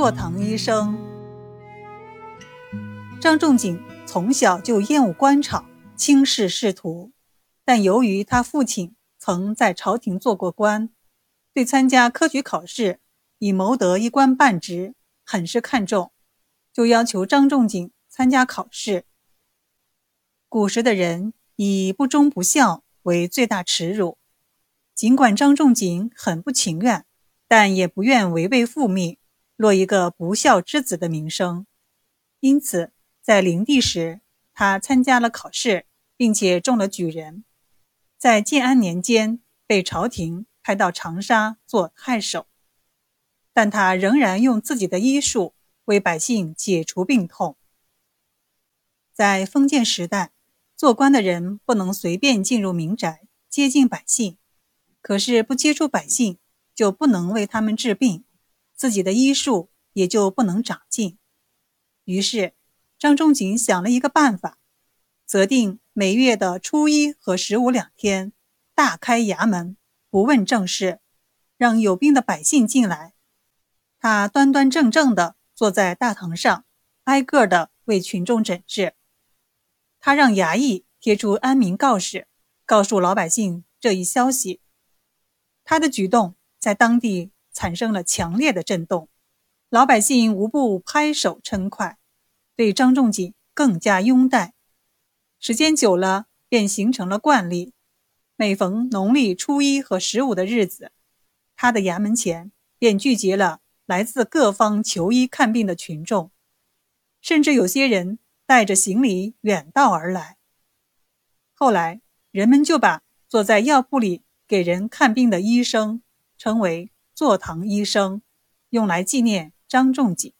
坐堂医生。张仲景从小就厌恶官场，轻视仕途，但由于他父亲曾在朝廷做过官，对参加科举考试以谋得一官半职很是看重，就要求张仲景参加考试。古时的人以不忠不孝为最大耻辱，尽管张仲景很不情愿，但也不愿违背父命，落一个不孝之子的名声。因此，在灵帝时，他参加了考试，并且中了举人。在建安年间，被朝廷派到长沙做太守，但他仍然用自己的医术为百姓解除病痛。在封建时代。做官的人不能随便进入民宅接近百姓，可是不接触百姓就不能为他们治病，自己的医术也就不能长进。于是张仲景想了一个办法，择定每月的初一和十五两天，大开衙门，不问政事，让有病的百姓进来，他端端正正地坐在大堂上，挨个的为群众诊治。他让衙役贴出安民告示，告诉老百姓这一消息。他的举动在当地产生了强烈的震动，老百姓无不拍手称快，对张仲景更加拥戴。时间久了，便形成了惯例。每逢农历初一和十五的日子，他的衙门前便聚集了来自各方求医看病的群众，甚至有些人。带着行李远道而来。后来，人们就把坐在药铺里给人看病的医生称为“坐堂医生”，用来纪念张仲景。